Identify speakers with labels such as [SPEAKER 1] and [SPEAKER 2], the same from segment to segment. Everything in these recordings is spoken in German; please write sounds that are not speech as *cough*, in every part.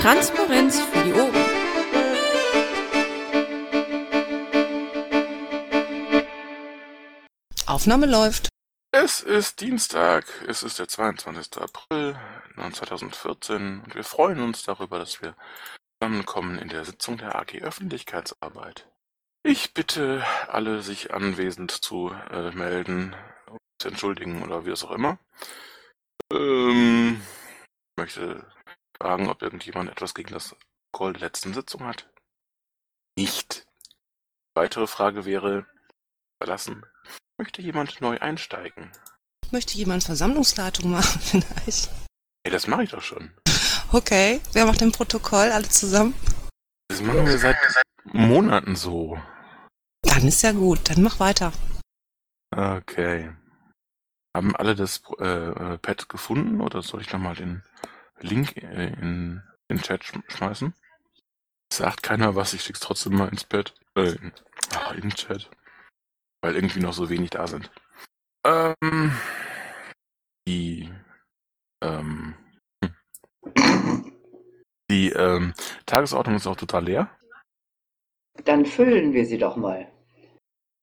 [SPEAKER 1] Transparenz für die Ohren. Aufnahme läuft.
[SPEAKER 2] Es ist Dienstag, es ist der 22. April 2014 und wir freuen uns darüber, dass wir zusammenkommen in der Sitzung der AG Öffentlichkeitsarbeit. Ich bitte alle, sich anwesend zu äh, melden, zu entschuldigen oder wie es auch immer. Ähm, ich möchte fragen, ob irgendjemand etwas gegen das Call der letzten Sitzung hat. Nicht. Weitere Frage wäre, verlassen. Möchte jemand neu einsteigen?
[SPEAKER 1] Möchte jemand Versammlungsleitung machen *laughs* vielleicht?
[SPEAKER 2] Hey, das mache ich doch schon.
[SPEAKER 1] Okay, wer macht den Protokoll? Alle zusammen?
[SPEAKER 2] Das machen wir seit Monaten so.
[SPEAKER 1] Dann ist ja gut, dann mach weiter.
[SPEAKER 2] Okay. Haben alle das äh, äh Pad gefunden oder soll ich nochmal den Link äh, in den Chat sch schmeißen? Sagt keiner was, ich schick's trotzdem mal ins Pad. Äh, ach, in den Chat. Weil irgendwie noch so wenig da sind. Ähm, die, ähm, hm. die ähm, Tagesordnung ist auch total leer.
[SPEAKER 3] Dann füllen wir sie doch mal.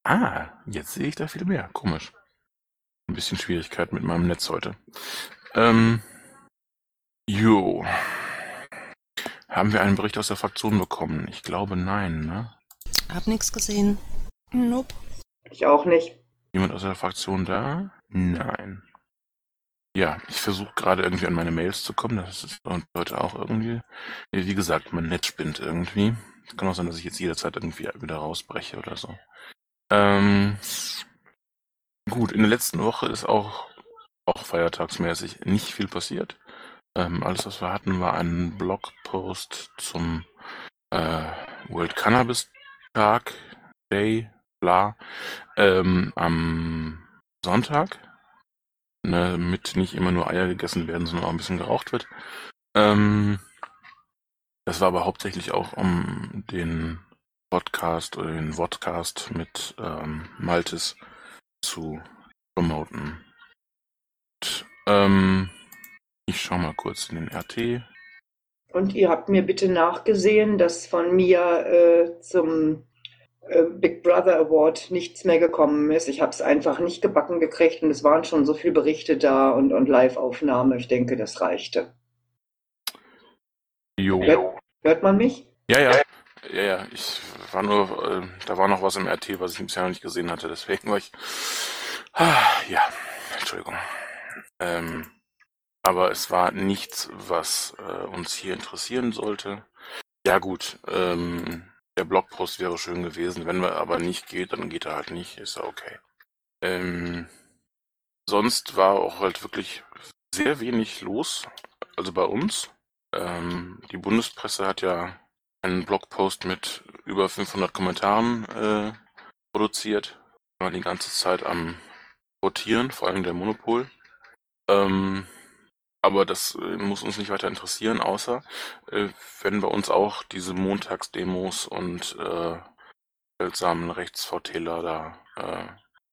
[SPEAKER 2] Ah, jetzt sehe ich da viel mehr. Komisch. Ein bisschen Schwierigkeit mit meinem Netz heute. Ähm, jo. Haben wir einen Bericht aus der Fraktion bekommen? Ich glaube nein, ne?
[SPEAKER 1] Hab nichts gesehen. Nope.
[SPEAKER 3] Ich auch nicht.
[SPEAKER 2] Jemand aus der Fraktion da? Nein. Ja, ich versuche gerade irgendwie an meine Mails zu kommen. Das ist heute auch irgendwie. Wie gesagt, mein Netz spinnt irgendwie. Es kann auch sein, dass ich jetzt jederzeit irgendwie wieder rausbreche oder so. Ähm, gut, in der letzten Woche ist auch, auch feiertagsmäßig nicht viel passiert. Ähm, alles, was wir hatten, war ein Blogpost zum äh, World Cannabis Tag, Day, bla, ähm, am Sonntag. Ne, mit nicht immer nur Eier gegessen werden, sondern auch ein bisschen geraucht wird. Ähm, das war aber hauptsächlich auch um den Podcast oder den Vodcast mit ähm, Maltes zu promoten. Und, ähm, ich schau mal kurz in den RT.
[SPEAKER 3] Und ihr habt mir bitte nachgesehen, dass von mir äh, zum äh, Big Brother Award nichts mehr gekommen ist. Ich habe es einfach nicht gebacken gekriegt und es waren schon so viele Berichte da und, und Live-Aufnahme. Ich denke, das reichte.
[SPEAKER 2] Jo.
[SPEAKER 3] Hört, hört man mich?
[SPEAKER 2] Ja, ja. Ja, ja. Ich war nur, äh, da war noch was im RT, was ich bisher noch nicht gesehen hatte. Deswegen war ich. Ah, ja, Entschuldigung. Ähm, aber es war nichts, was äh, uns hier interessieren sollte. Ja gut, ähm, der Blogpost wäre schön gewesen. Wenn er aber nicht geht, dann geht er halt nicht. Ist ja okay. Ähm, sonst war auch halt wirklich sehr wenig los. Also bei uns. Ähm, die Bundespresse hat ja einen Blogpost mit über 500 Kommentaren äh, produziert. War die ganze Zeit am Rotieren, vor allem der Monopol. Ähm, aber das äh, muss uns nicht weiter interessieren, außer äh, wenn bei uns auch diese Montagsdemos und äh, seltsamen Rechtsvortäler da äh,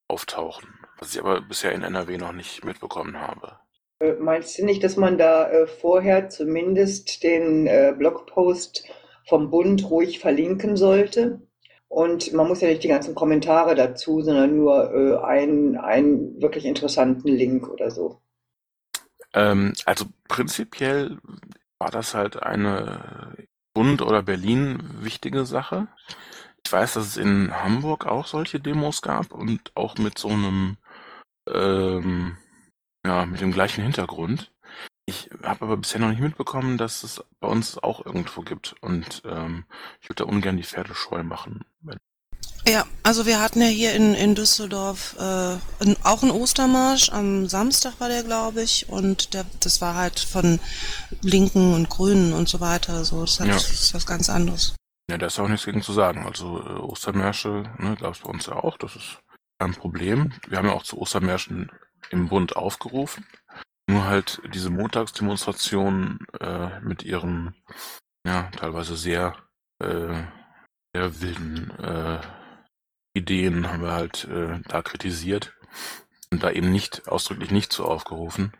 [SPEAKER 2] auftauchen. Was ich aber bisher in NRW noch nicht mitbekommen habe.
[SPEAKER 3] Äh, meinst du nicht, dass man da äh, vorher zumindest den äh, Blogpost vom Bund ruhig verlinken sollte? Und man muss ja nicht die ganzen Kommentare dazu, sondern nur äh, einen, einen wirklich interessanten Link oder so.
[SPEAKER 2] Ähm, also prinzipiell war das halt eine Bund oder Berlin wichtige Sache. Ich weiß, dass es in Hamburg auch solche Demos gab und auch mit so einem, ähm, ja, mit dem gleichen Hintergrund. Ich habe aber bisher noch nicht mitbekommen, dass es bei uns auch irgendwo gibt. Und ähm, ich würde da ungern die Pferde scheu machen. Wenn
[SPEAKER 1] Ja, also wir hatten ja hier in, in Düsseldorf äh, ein, auch einen Ostermarsch. Am Samstag war der, glaube ich. Und der, das war halt von Linken und Grünen und so weiter. So, das, hat,
[SPEAKER 2] Ja.
[SPEAKER 1] das ist was ganz anderes.
[SPEAKER 2] Ja, da ist auch nichts gegen zu sagen. Also äh, Ostermärsche ne, gab es bei uns ja auch, das ist kein Problem. Wir haben ja auch zu Ostermärschen im Bund aufgerufen. Nur halt diese Montagsdemonstrationen äh, mit ihren, ja, teilweise sehr, äh, sehr wilden äh, Ideen haben wir halt äh, da kritisiert und da eben nicht, ausdrücklich nicht zu aufgerufen.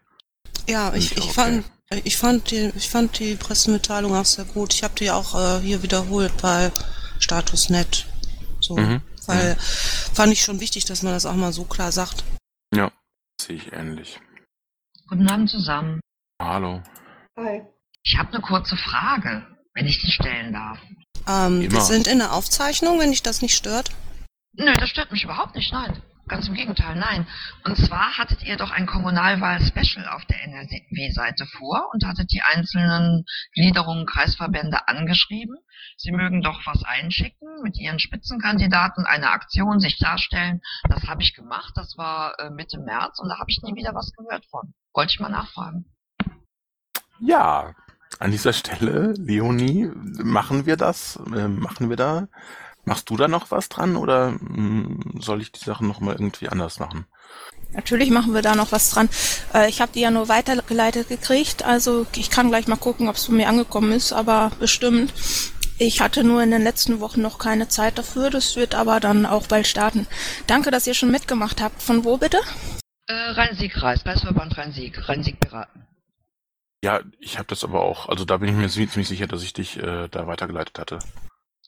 [SPEAKER 1] Ja, ich,
[SPEAKER 2] ich auch
[SPEAKER 1] fand, ich fand die, ich fand die Pressemitteilung auch sehr gut. Ich habe die auch äh, hier wiederholt bei Statusnet. So,
[SPEAKER 2] Mhm.
[SPEAKER 1] weil fand ich schon wichtig, dass man das auch mal so klar sagt.
[SPEAKER 2] Ja, sehe ich ähnlich.
[SPEAKER 4] Guten Abend zusammen.
[SPEAKER 2] Hallo.
[SPEAKER 3] Hi.
[SPEAKER 4] Ich habe eine kurze Frage, wenn ich die stellen darf.
[SPEAKER 1] Ähm, wir sind in der Aufzeichnung, wenn dich das nicht stört.
[SPEAKER 4] Nö, das stört mich überhaupt nicht, nein. Ganz im Gegenteil, nein. Und zwar hattet ihr doch ein Kommunalwahl-Special auf der NRW-Seite vor und hattet die einzelnen Gliederungen, Kreisverbände angeschrieben. Sie mögen doch was einschicken, mit ihren Spitzenkandidaten eine Aktion sich darstellen. Das habe ich gemacht, das war äh, Mitte März und da habe ich nie wieder was gehört von. Wollte ich mal nachfragen.
[SPEAKER 2] Ja, an dieser Stelle, Leonie, machen wir das? Äh, machen wir da? Machst du da noch was dran oder mm, soll ich die Sachen nochmal irgendwie anders machen?
[SPEAKER 5] Natürlich machen wir da noch was dran. Äh, ich habe die ja nur weitergeleitet gekriegt, also ich kann gleich mal gucken, ob es von mir angekommen ist, aber bestimmt. Ich hatte nur in den letzten Wochen noch keine Zeit dafür, das wird aber dann auch bald starten. Danke, dass ihr schon mitgemacht habt. Von wo bitte?
[SPEAKER 4] Äh, Rhein-Sieg-Kreis, Kreisverband Rhein-Sieg, Rhein-Sieg-Piraten.
[SPEAKER 2] Ja, ich habe das aber auch, also da bin ich mir ziemlich sicher, dass ich dich äh, da weitergeleitet hatte.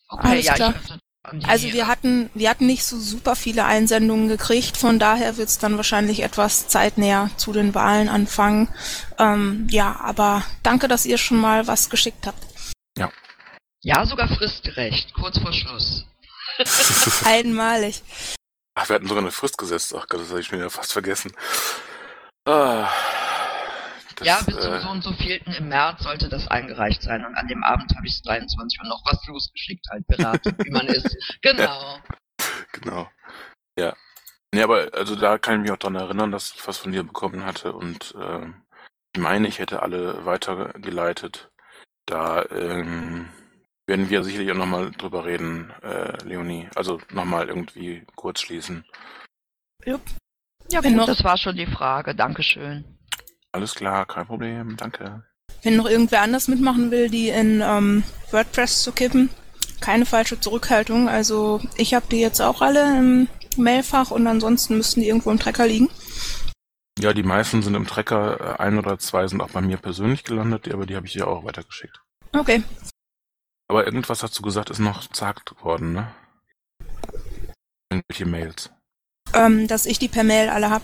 [SPEAKER 4] Okay,
[SPEAKER 5] Alles
[SPEAKER 4] ja,
[SPEAKER 5] klar.
[SPEAKER 4] ich öffne
[SPEAKER 5] Also wir hatten, wir hatten nicht so super viele Einsendungen gekriegt, von daher wird es dann wahrscheinlich etwas zeitnäher zu den Wahlen anfangen. Ähm, ja, aber danke, dass ihr schon mal was geschickt habt.
[SPEAKER 4] Ja, sogar fristgerecht, kurz vor Schluss. *laughs*
[SPEAKER 5] Einmalig.
[SPEAKER 2] Ach, wir hatten sogar eine Frist gesetzt. Ach Gott, das habe ich mir ja fast vergessen. Ah, das,
[SPEAKER 4] ja, bis zum
[SPEAKER 2] äh,
[SPEAKER 4] so und so vielten im März sollte das eingereicht sein und an dem Abend habe ich es 23 Uhr noch was losgeschickt, halt beraten, *laughs* wie man ist. Genau. *laughs*
[SPEAKER 2] Genau. Ja. Nee, aber also da kann ich mich auch dran erinnern, dass ich was von dir bekommen hatte und äh, ich meine, ich hätte alle weitergeleitet. Da ähm, werden wir sicherlich auch nochmal drüber reden, äh, Leonie. Also nochmal irgendwie kurz schließen.
[SPEAKER 4] Ja,
[SPEAKER 5] Wenn
[SPEAKER 4] gut,
[SPEAKER 5] noch-
[SPEAKER 4] das war schon die Frage. Dankeschön.
[SPEAKER 2] Alles klar, kein Problem, danke.
[SPEAKER 5] Wenn noch irgendwer anders mitmachen will, die in ähm, WordPress zu kippen, keine falsche Zurückhaltung. Also ich habe die jetzt auch alle im Mailfach und ansonsten müssten die irgendwo im Trecker liegen.
[SPEAKER 2] Ja, die meisten sind im Trecker, äh, ein oder zwei sind auch bei mir persönlich gelandet, aber die habe ich dir auch weitergeschickt.
[SPEAKER 5] Okay.
[SPEAKER 2] Aber irgendwas hast du gesagt, ist noch gesagt worden, ne? Irgendwelche Mails.
[SPEAKER 5] Ähm, dass ich die per Mail alle hab.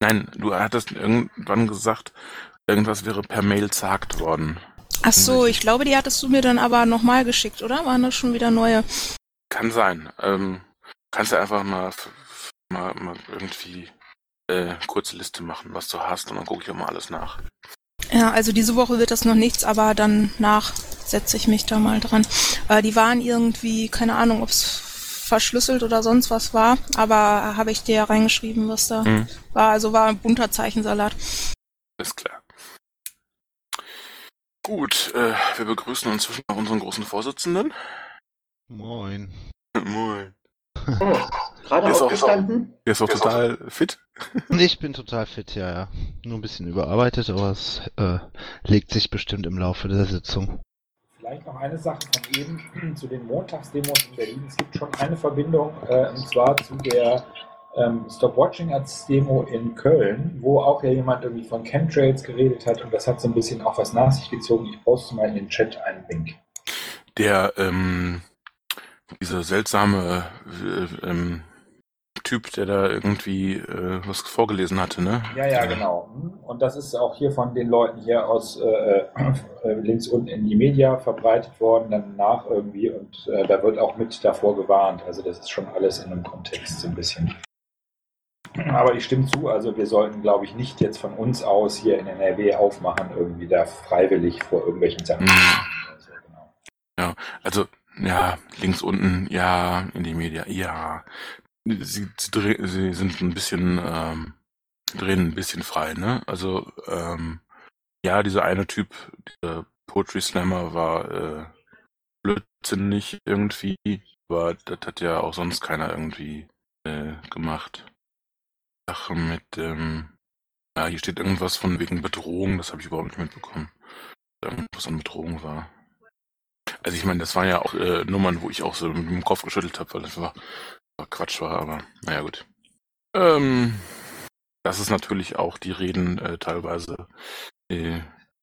[SPEAKER 2] Nein, du hattest irgendwann gesagt, irgendwas wäre per Mail gesagt worden.
[SPEAKER 5] Ach so, ich glaube, die hattest du mir dann aber nochmal geschickt, oder? Waren das schon wieder neue?
[SPEAKER 2] Kann sein. Ähm, kannst du einfach mal, mal, mal irgendwie äh, kurze Liste machen, was du hast, und dann gucke ich auch mal alles nach.
[SPEAKER 5] Ja, also diese Woche wird das noch nichts, aber danach setze ich mich da mal dran. Äh, die waren irgendwie, keine Ahnung, ob es verschlüsselt oder sonst was war, aber habe ich dir ja reingeschrieben, was da
[SPEAKER 2] Hm,
[SPEAKER 5] war. Also war ein bunter Zeichensalat.
[SPEAKER 2] ist klar. Gut, äh, wir begrüßen inzwischen noch unseren großen Vorsitzenden.
[SPEAKER 6] Moin. *laughs*
[SPEAKER 2] Moin.
[SPEAKER 3] Oh, gerade
[SPEAKER 2] Ist auch-
[SPEAKER 3] aufgestanden?
[SPEAKER 2] Der ist auch total fit.
[SPEAKER 6] Und *laughs* ich bin total fit, ja, ja. Nur ein bisschen überarbeitet, aber es äh, legt sich bestimmt im Laufe der Sitzung.
[SPEAKER 7] Vielleicht noch eine Sache von eben *clears throat* zu den Montagsdemos in Berlin. Es gibt schon eine Verbindung, äh, und zwar zu der ähm, Stop Watching als Demo in Köln, wo auch ja jemand irgendwie von Chemtrails geredet hat und das hat so ein bisschen auch was nach sich gezogen. Ich poste mal in den Chat einen Link.
[SPEAKER 2] Der, ähm, dieser seltsame äh, ähm, Typ, der da irgendwie äh, was vorgelesen hatte, ne?
[SPEAKER 7] Ja, ja, genau. Und das ist auch hier von den Leuten hier aus äh, äh, links unten in die Media verbreitet worden, dann nach irgendwie und äh, da wird auch mit davor gewarnt. Also das ist schon alles in einem Kontext so ein bisschen. Aber ich stimme zu, also wir sollten, glaube ich, nicht jetzt von uns aus hier in NRW aufmachen, irgendwie da freiwillig vor irgendwelchen Sachen. Also, genau.
[SPEAKER 2] Also, ja, links unten, ja, in die Media, ja. Sie, sie, sind ein bisschen, ähm, drehen ein bisschen frei, ne? Also, ähm, ja, dieser eine Typ, dieser Poetry Slammer war äh, blödsinnig irgendwie, aber das hat ja auch sonst keiner irgendwie äh, gemacht. Sache mit, ähm, ja, hier steht irgendwas von wegen Bedrohung, das habe ich überhaupt nicht mitbekommen. Irgendwas an Bedrohung war. Also ich meine, das waren ja auch äh, Nummern, wo ich auch so mit dem Kopf geschüttelt habe, weil das war Quatsch war, aber naja gut. Ähm, dass es natürlich auch die Reden äh, teilweise äh,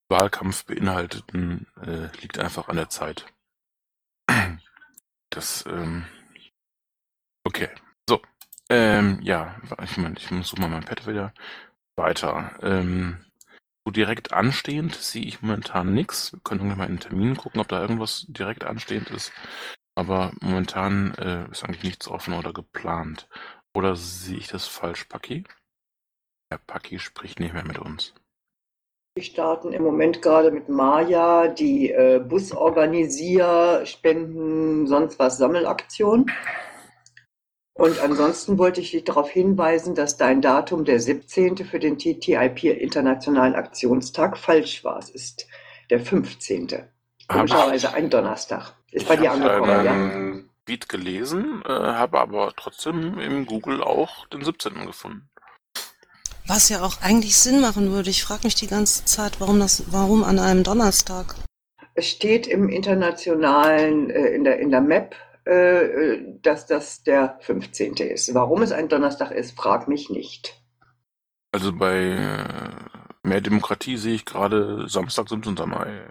[SPEAKER 2] Wahlkampf beinhalteten, äh, liegt einfach an der Zeit. *clears throat* Das, ähm, okay. So. Ähm, ja, ich meine, ich muss mal mein Pad wieder weiter. Ähm, so direkt anstehend sehe ich momentan nichts. Wir können mal in den Termin gucken, ob da irgendwas direkt anstehend ist. Aber momentan äh, ist eigentlich nichts offen oder geplant. Oder sehe ich das falsch, Paki? Herr Paki spricht nicht mehr mit uns.
[SPEAKER 3] Wir starten im Moment gerade mit Maya die äh, Busorganisier, Spenden, sonst was Sammelaktion. Und ansonsten wollte ich dich darauf hinweisen, dass dein Datum der 17. für den TTIP Internationalen Aktionstag falsch war. Es ist der 15. Komischerweise ein Donnerstag. Ist bei dir angekommen,
[SPEAKER 2] ja? Beat gelesen, äh, habe aber trotzdem im Google auch den 17. gefunden.
[SPEAKER 1] Was ja auch eigentlich Sinn machen würde. Ich frage mich die ganze Zeit, warum das, warum an einem Donnerstag?
[SPEAKER 3] Es steht im internationalen, äh, in der, in der Map, äh, dass das der 15. ist. Warum es ein Donnerstag ist, frag mich nicht.
[SPEAKER 2] Also bei äh, mehr Demokratie sehe ich gerade Samstag, 17. Mai.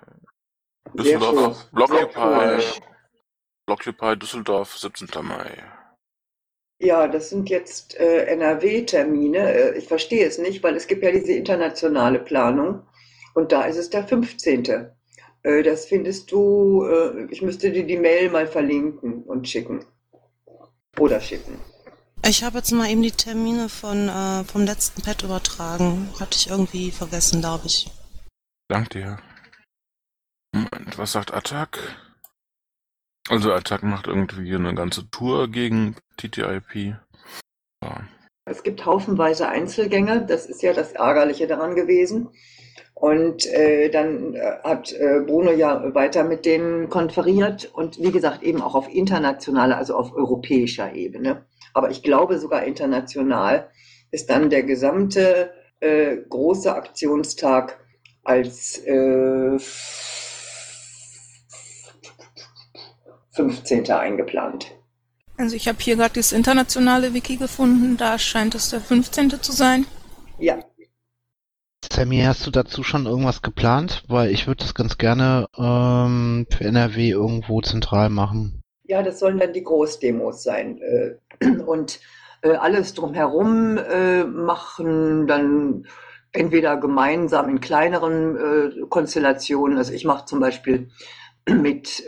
[SPEAKER 2] Düsseldorf, Blockupy, Blockupy Düsseldorf, 17. Mai.
[SPEAKER 3] Ja, das sind jetzt äh, NRW-Termine. Äh, ich verstehe es nicht, weil es gibt ja diese internationale Planung und da ist es der 15. Äh, das findest du, äh, ich müsste dir die Mail mal verlinken und schicken. Oder schicken.
[SPEAKER 1] Ich habe jetzt mal eben die Termine von, äh, vom letzten Pad übertragen. Hatte ich irgendwie vergessen, glaube ich.
[SPEAKER 2] Dank dir. Moment, was sagt Attack? Also Attack macht irgendwie eine ganze Tour gegen TTIP. Ja.
[SPEAKER 3] Es gibt haufenweise Einzelgänge, das ist ja das Ärgerliche daran gewesen. Und äh, dann äh, hat äh, Bruno ja weiter mit denen konferiert und wie gesagt eben auch auf internationaler, also auf europäischer Ebene. Aber ich glaube sogar international ist dann der gesamte äh, große Aktionstag als 15. eingeplant.
[SPEAKER 5] Also ich habe hier gerade das internationale Wiki gefunden, da scheint es der 15. zu sein.
[SPEAKER 3] Ja.
[SPEAKER 6] Sammy, hast du dazu schon irgendwas geplant? Weil ich würde das ganz gerne ähm, für NRW irgendwo zentral machen.
[SPEAKER 3] Ja, das sollen dann die Großdemos sein. Äh, *clears throat* und äh, alles drumherum äh, machen dann entweder gemeinsam in kleineren Konstellationen. Also ich mache zum Beispiel mit,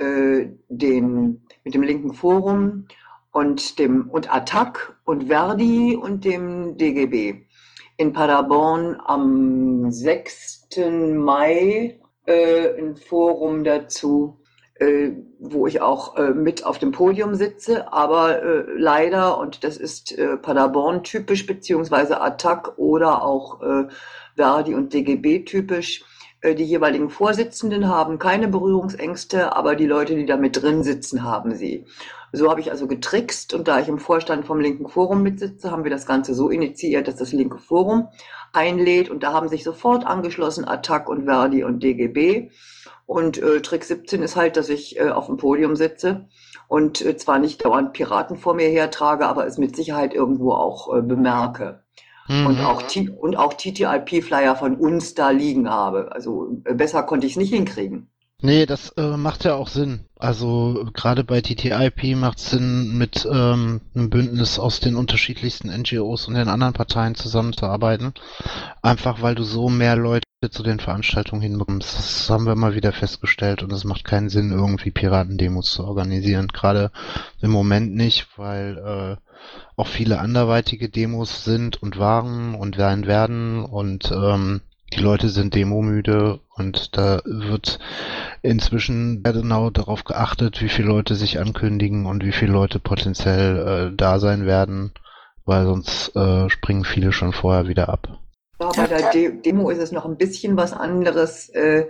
[SPEAKER 3] den, mit dem linken Forum und dem und Attac und Verdi und dem DGB in Paderborn am 6. Mai äh, ein Forum dazu, äh, wo ich auch äh, mit auf dem Podium sitze, aber äh, leider, und das ist äh, Paderborn typisch, beziehungsweise Attac oder auch äh, Verdi und DGB typisch, äh, die jeweiligen Vorsitzenden haben keine Berührungsängste, aber die Leute, die da mit drin sitzen, haben sie. So habe ich also getrickst und da ich im Vorstand vom Linken Forum mitsitze, haben wir das Ganze so initiiert, dass das Linke Forum einlädt und da haben sich sofort angeschlossen Attac und Verdi und DGB. Und äh, Trick 17 ist halt, dass ich äh, auf dem Podium sitze und äh, zwar nicht dauernd Piraten vor mir hertrage, aber es mit Sicherheit irgendwo auch äh, bemerke. Mhm. Und auch, und auch TTIP-Flyer von uns da liegen habe. Also äh, besser konnte ich es nicht hinkriegen.
[SPEAKER 6] Nee, das äh, macht ja auch Sinn. Also gerade bei TTIP macht es Sinn, mit ähm, einem Bündnis aus den unterschiedlichsten NGOs und den anderen Parteien zusammenzuarbeiten. Einfach weil du so mehr Leute zu den Veranstaltungen hinbekommst. Das haben wir mal wieder festgestellt und es macht keinen Sinn, irgendwie Piratendemos zu organisieren. Gerade im Moment nicht, weil äh, auch viele anderweitige Demos sind und waren und werden werden und ähm, die Leute sind demomüde und da wird inzwischen genau darauf geachtet, wie viele Leute sich ankündigen und wie viele Leute potenziell äh, da sein werden, weil sonst äh, springen viele schon vorher wieder ab.
[SPEAKER 3] Ja, bei der De Demo ist es noch ein bisschen was anderes. Äh,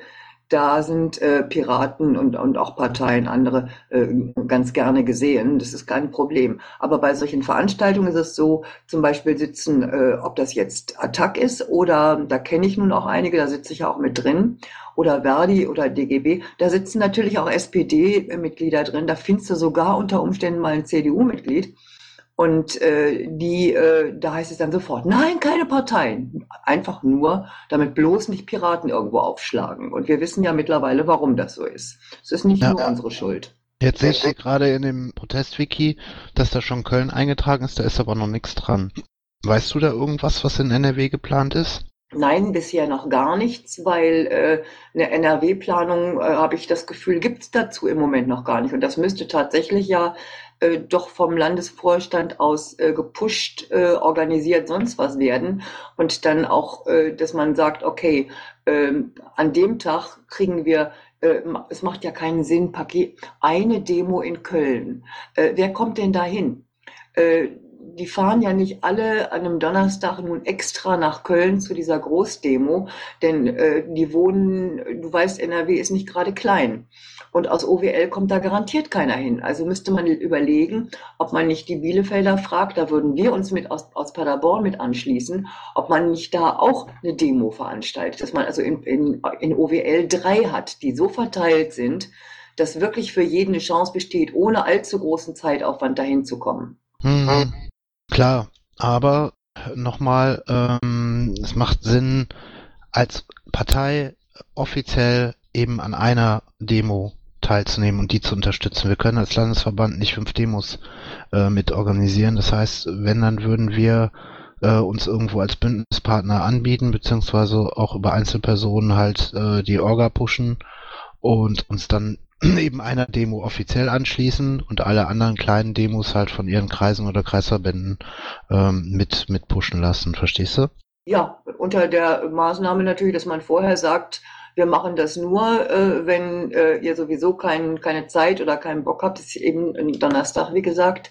[SPEAKER 3] da sind äh, Piraten und, und auch Parteien andere äh, ganz gerne gesehen. Das ist kein Problem. Aber bei solchen Veranstaltungen ist es so, zum Beispiel sitzen, äh, ob das jetzt Attac ist oder da kenne ich nun auch einige, da sitze ich ja auch mit drin, oder Verdi oder DGB, da sitzen natürlich auch SPD-Mitglieder drin. Da findest du sogar unter Umständen mal ein CDU-Mitglied. Und äh, die, äh, da heißt es dann sofort, nein, keine Parteien. Einfach nur, damit bloß nicht Piraten irgendwo aufschlagen. Und wir wissen ja mittlerweile, warum das so ist. Es ist nicht
[SPEAKER 6] Ja.
[SPEAKER 3] nur unsere Schuld.
[SPEAKER 6] Jetzt sehe ich hier gerade in dem Protestwiki, dass da schon Köln eingetragen ist, da ist aber noch nichts dran. Weißt du da irgendwas, was in NRW geplant ist?
[SPEAKER 3] Nein, bisher noch gar nichts, weil äh, eine NRW-Planung, äh, habe ich das Gefühl, gibt's dazu im Moment noch gar nicht. Und das müsste tatsächlich ja äh, doch vom Landesvorstand aus äh, gepusht, äh, organisiert, sonst was werden. Und dann auch, äh, dass man sagt, okay, ähm, an dem Tag kriegen wir, äh, es macht ja keinen Sinn, Paket, eine Demo in Köln. Wer kommt denn da hin? Äh, die fahren ja nicht alle an einem Donnerstag nun extra nach Köln zu dieser Großdemo, denn äh, die wohnen, du weißt, NRW ist nicht gerade klein. Und aus OWL kommt da garantiert keiner hin. Also müsste man überlegen, ob man nicht die Bielefelder fragt, da würden wir uns mit aus, aus Paderborn mit anschließen, ob man nicht da auch eine Demo veranstaltet, dass man also in, in, in OWL drei hat, die so verteilt sind, dass wirklich für jeden eine Chance besteht, ohne allzu großen Zeitaufwand dahin zu kommen.
[SPEAKER 6] Hm, klar, aber nochmal, ähm, es macht Sinn, als Partei offiziell eben an einer Demo teilzunehmen und die zu unterstützen. Wir können als Landesverband nicht fünf Demos äh, mit organisieren. Das heißt, wenn, dann würden wir äh, uns irgendwo als Bündnispartner anbieten, beziehungsweise auch über Einzelpersonen halt äh, die Orga pushen und uns dann *clears throat* eben einer Demo offiziell anschließen und alle anderen kleinen Demos halt von ihren Kreisen oder Kreisverbänden ähm, mit, mit pushen lassen. Verstehst du?
[SPEAKER 3] Ja, unter der Maßnahme natürlich, dass man vorher sagt, wir machen das nur, äh, wenn äh, ihr sowieso kein, keine Zeit oder keinen Bock habt. Das ist eben ein Donnerstag, wie gesagt,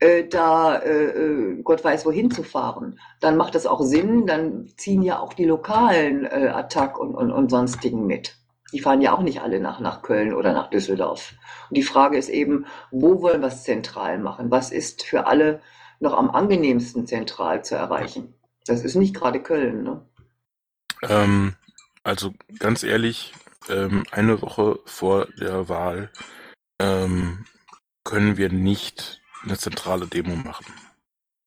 [SPEAKER 3] äh, da äh, äh, Gott weiß wohin zu fahren. Dann macht das auch Sinn, dann ziehen ja auch die lokalen äh, Attack und, und, und sonstigen mit. Die fahren ja auch nicht alle nach, nach Köln oder nach Düsseldorf. Und die Frage ist eben, wo wollen wir es zentral machen? Was ist für alle noch am angenehmsten zentral zu erreichen? Das ist nicht gerade Köln, ne?
[SPEAKER 2] Ähm, also ganz ehrlich, ähm, eine Woche vor der Wahl ähm, können wir nicht eine zentrale Demo machen.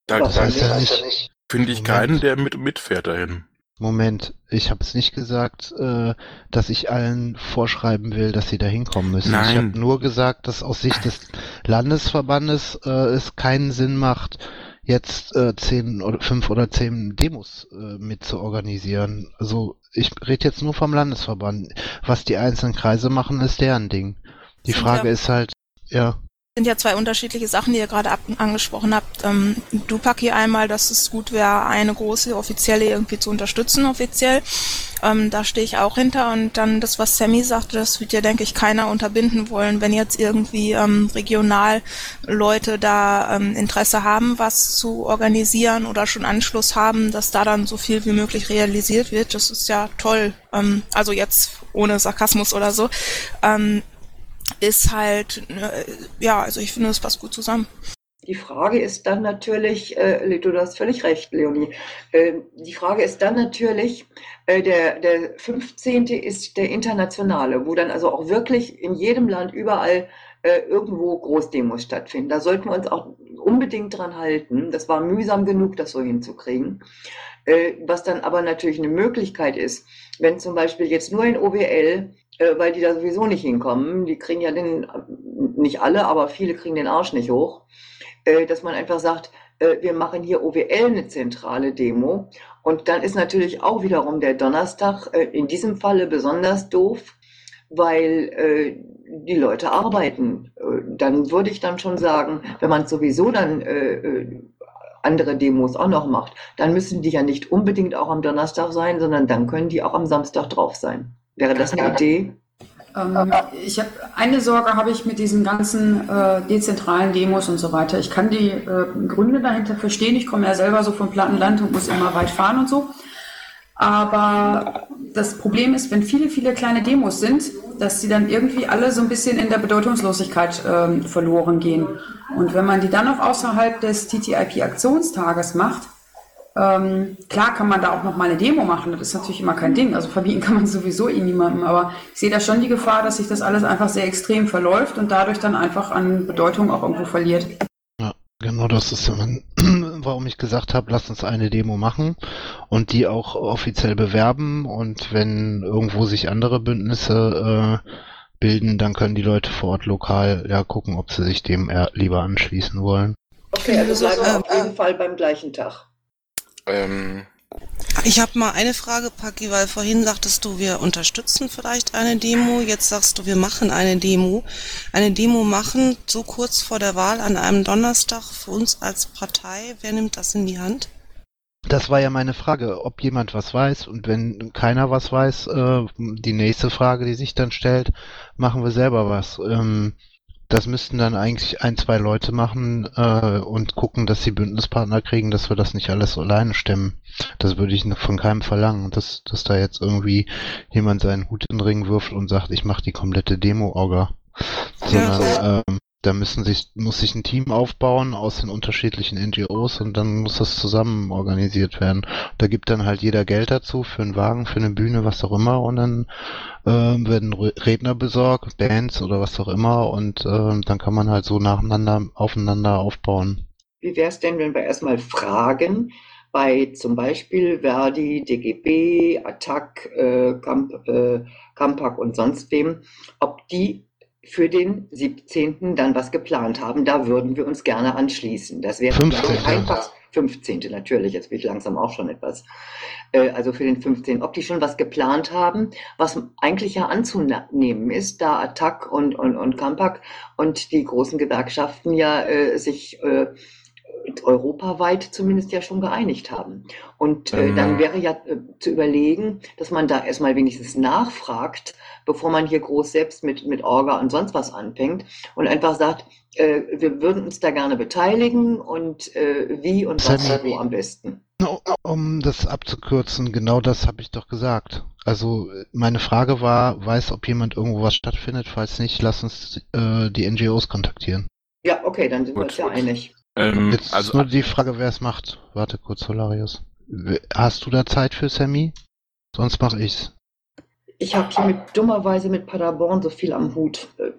[SPEAKER 2] Da, da
[SPEAKER 6] ja nicht,
[SPEAKER 2] finde ich keinen, der mit, mitfährt dahin.
[SPEAKER 6] Moment, ich habe es nicht gesagt, äh, dass ich allen vorschreiben will, dass sie da hinkommen müssen. Ich
[SPEAKER 2] Nein.
[SPEAKER 6] habe nur gesagt, dass aus Sicht des Landesverbandes äh, es keinen Sinn macht, jetzt äh, zehn oder fünf oder zehn Demos äh, mit zu organisieren. Also ich rede jetzt nur vom Landesverband. Was die einzelnen Kreise machen, ist deren Ding. Die Frage
[SPEAKER 5] ja-
[SPEAKER 6] ist halt, ja,
[SPEAKER 5] sind ja zwei unterschiedliche Sachen, die ihr gerade ab angesprochen habt. Ähm, hier einmal, dass es gut wäre, eine große offizielle irgendwie zu unterstützen, offiziell. Ähm, da stehe ich auch hinter. Und dann das, was Sammy sagte, das wird ja, denke ich, keiner unterbinden wollen, wenn jetzt irgendwie ähm, regional Leute da ähm, Interesse haben, was zu organisieren oder schon Anschluss haben, dass da dann so viel wie möglich realisiert wird. Das ist ja toll. Ähm, also jetzt ohne Sarkasmus oder so. Ist halt, äh, ja, also ich finde, es passt gut zusammen.
[SPEAKER 3] Die Frage ist dann natürlich, äh, du hast völlig recht, Leonie. Äh, die Frage ist dann natürlich, äh, der, der 15. ist der internationale, wo dann also auch wirklich in jedem Land überall äh, irgendwo Großdemos stattfinden. Da sollten wir uns auch unbedingt dran halten. Das war mühsam genug, das so hinzukriegen. Äh, was dann aber natürlich eine Möglichkeit ist, wenn zum Beispiel jetzt nur in OWL, weil die da sowieso nicht hinkommen, die kriegen ja den, nicht alle, aber viele kriegen den Arsch nicht hoch, äh, dass man einfach sagt, äh, wir machen hier OWL eine zentrale Demo. Und dann ist natürlich auch wiederum der Donnerstag äh, in diesem Falle besonders doof, weil äh, die Leute arbeiten. Äh, dann würde ich dann schon sagen, wenn man sowieso dann äh, äh, andere Demos auch noch macht, dann müssen die ja nicht unbedingt auch am Donnerstag sein, sondern dann können die auch am Samstag drauf sein. Wäre das eine Idee?
[SPEAKER 8] Ähm, ich habe eine Sorge habe ich mit diesen ganzen äh, dezentralen Demos und so weiter. Ich kann die äh, Gründe dahinter verstehen. Ich komme ja selber so vom Plattenland und muss immer weit fahren und so. Aber das Problem ist, wenn viele, viele kleine Demos sind, dass sie dann irgendwie alle so ein bisschen in der Bedeutungslosigkeit ähm, verloren gehen. Und wenn man die dann noch außerhalb des TTIP-Aktionstages macht, ähm, klar kann man da auch noch mal eine Demo machen, das ist natürlich immer kein Ding. Also verbieten kann man *laughs* sowieso eh niemandem, aber ich sehe da schon die Gefahr, dass sich das alles einfach sehr extrem verläuft und dadurch dann einfach an Bedeutung auch irgendwo verliert.
[SPEAKER 6] Genau, das ist, *clears throat* warum ich gesagt habe, lass uns eine Demo machen und die auch offiziell bewerben und wenn irgendwo sich andere Bündnisse äh, bilden, dann können die Leute vor Ort lokal ja gucken, ob sie sich dem eher lieber anschließen wollen.
[SPEAKER 3] Okay, also bleiben wir auf jeden Fall beim gleichen Tag.
[SPEAKER 2] Ähm,
[SPEAKER 1] Ich habe mal eine Frage, Paki, weil vorhin sagtest du, wir unterstützen vielleicht eine Demo. Jetzt sagst du, wir machen eine Demo. Eine Demo machen, so kurz vor der Wahl an einem Donnerstag für uns als Partei. Wer nimmt das in die Hand?
[SPEAKER 6] Das war ja meine Frage, ob jemand was weiß und wenn keiner was weiß, äh, die nächste Frage, die sich dann stellt, machen wir selber was. Das müssten dann eigentlich ein, zwei Leute machen äh, und gucken, dass sie Bündnispartner kriegen, dass wir das nicht alles alleine stemmen. Das würde ich von keinem verlangen, dass, dass da jetzt irgendwie jemand seinen Hut in den Ring wirft und sagt, ich mache die komplette Demo-Orga. Sondern ähm, da müssen sich, muss sich ein Team aufbauen aus den unterschiedlichen NGOs und dann muss das zusammen organisiert werden. Da gibt dann halt jeder Geld dazu für einen Wagen, für eine Bühne, was auch immer und dann äh, werden Redner besorgt, Bands oder was auch immer und äh, dann kann man halt so nacheinander aufeinander aufbauen.
[SPEAKER 3] Wie wäre es denn, wenn wir erstmal fragen, bei zum Beispiel Verdi, DGB, Attac, äh, Camp, äh, Campak und sonst wem, ob die für den 17. dann was geplant haben. Da würden wir uns gerne anschließen. Das wäre
[SPEAKER 6] 15.
[SPEAKER 3] einfach 15. natürlich, jetzt bin ich langsam auch schon etwas. Äh, also für den 15. Ob die schon was geplant haben, was eigentlich ja anzunehmen ist, da Attac und, und, und Campak und die großen Gewerkschaften ja äh, sich äh, europaweit zumindest ja schon geeinigt haben. Und äh,
[SPEAKER 2] Ähm.
[SPEAKER 3] dann wäre ja äh, zu überlegen, dass man da erstmal wenigstens nachfragt, bevor man hier groß selbst mit, mit Orga und sonst was anfängt und einfach sagt, äh, wir würden uns da gerne beteiligen und äh, wie und was
[SPEAKER 6] Sammy.
[SPEAKER 3] wo am besten.
[SPEAKER 6] Um das abzukürzen, genau das habe ich doch gesagt. Also meine Frage war, weiß, ob jemand irgendwo was stattfindet. Falls nicht, lass uns äh, die NGOs kontaktieren.
[SPEAKER 3] Ja, okay, dann sind wir
[SPEAKER 2] Gut,
[SPEAKER 3] uns ja
[SPEAKER 2] gut.
[SPEAKER 3] einig.
[SPEAKER 2] Ähm,
[SPEAKER 6] Jetzt ist
[SPEAKER 2] also
[SPEAKER 6] nur die Frage, wer es macht. Warte kurz, Solarius. Hast du da Zeit für Sammy? Sonst mache ich's.
[SPEAKER 3] Ich habe hier mit, dummerweise mit Paderborn so viel am Hut. Äh,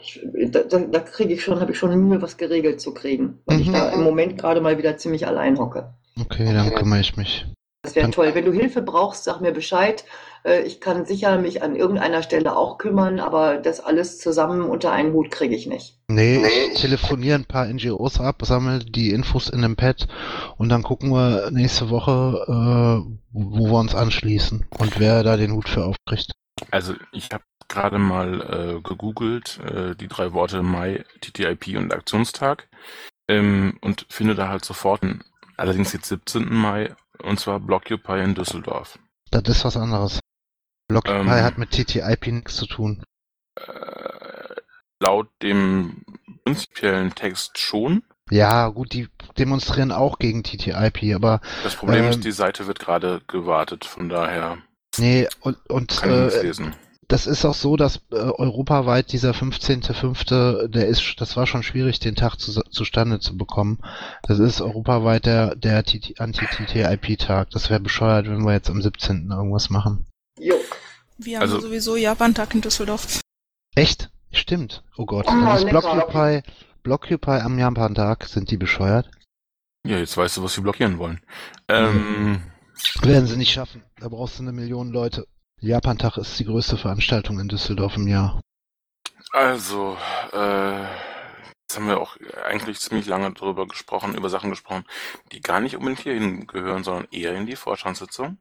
[SPEAKER 3] Ich, da da, kriege ich schon, habe ich schon Mühe, was geregelt zu kriegen, weil ich
[SPEAKER 6] Mhm.
[SPEAKER 3] da im Moment gerade mal wieder ziemlich allein hocke.
[SPEAKER 6] Okay, dann kümmere ich mich.
[SPEAKER 3] Das wäre toll. Wenn du Hilfe brauchst, sag mir Bescheid. Äh, Ich kann sicher mich an irgendeiner Stelle auch kümmern, aber das alles zusammen unter einen Hut kriege ich nicht.
[SPEAKER 6] Nee, ich telefoniere ein paar NGOs ab, sammle die Infos in einem Pad und dann gucken wir nächste Woche, äh, wo wir uns anschließen und wer da den Hut für aufkriegt.
[SPEAKER 2] Also ich habe gerade mal äh, gegoogelt, äh, die drei Worte Mai, TTIP und Aktionstag ähm, und finde da halt sofort, einen, allerdings jetzt 17. Mai, und zwar Blockupy in Düsseldorf.
[SPEAKER 6] Das ist was anderes. Blockupy
[SPEAKER 2] Ähm.
[SPEAKER 6] hat mit TTIP nichts zu tun.
[SPEAKER 2] Äh, laut dem prinzipiellen Text schon.
[SPEAKER 6] Ja, gut, die demonstrieren auch gegen TTIP, aber
[SPEAKER 2] Das Problem
[SPEAKER 6] Ähm.
[SPEAKER 2] ist, die Seite wird gerade gewartet, von daher
[SPEAKER 6] nee, und, und
[SPEAKER 2] kann ich
[SPEAKER 6] äh,
[SPEAKER 2] lesen.
[SPEAKER 6] das ist auch so, dass äh, europaweit dieser 15.05., der ist, das war schon schwierig, den Tag zu, zustande zu bekommen. Das ist europaweit der, der TT Anti-TTIP-Tag. Das wäre bescheuert, wenn wir jetzt am 17. irgendwas machen.
[SPEAKER 5] Wir haben
[SPEAKER 2] Also-
[SPEAKER 5] sowieso Japan-Tag in Düsseldorf.
[SPEAKER 6] Echt? Stimmt. Oh Gott.
[SPEAKER 3] Oh,
[SPEAKER 6] Dann ist. Blockupy, Blockupy am Japan-Tag. Sind die bescheuert?
[SPEAKER 2] Ja, jetzt weißt du, was sie blockieren wollen. Ähm,
[SPEAKER 6] Werden sie nicht schaffen. Da brauchst du eine Million Leute. Japan-Tag ist die größte Veranstaltung in Düsseldorf im Jahr.
[SPEAKER 2] Also, äh, jetzt haben wir auch eigentlich ziemlich lange darüber gesprochen, über Sachen gesprochen, die gar nicht unbedingt hierhin gehören, sondern eher in die Vorstandssitzung.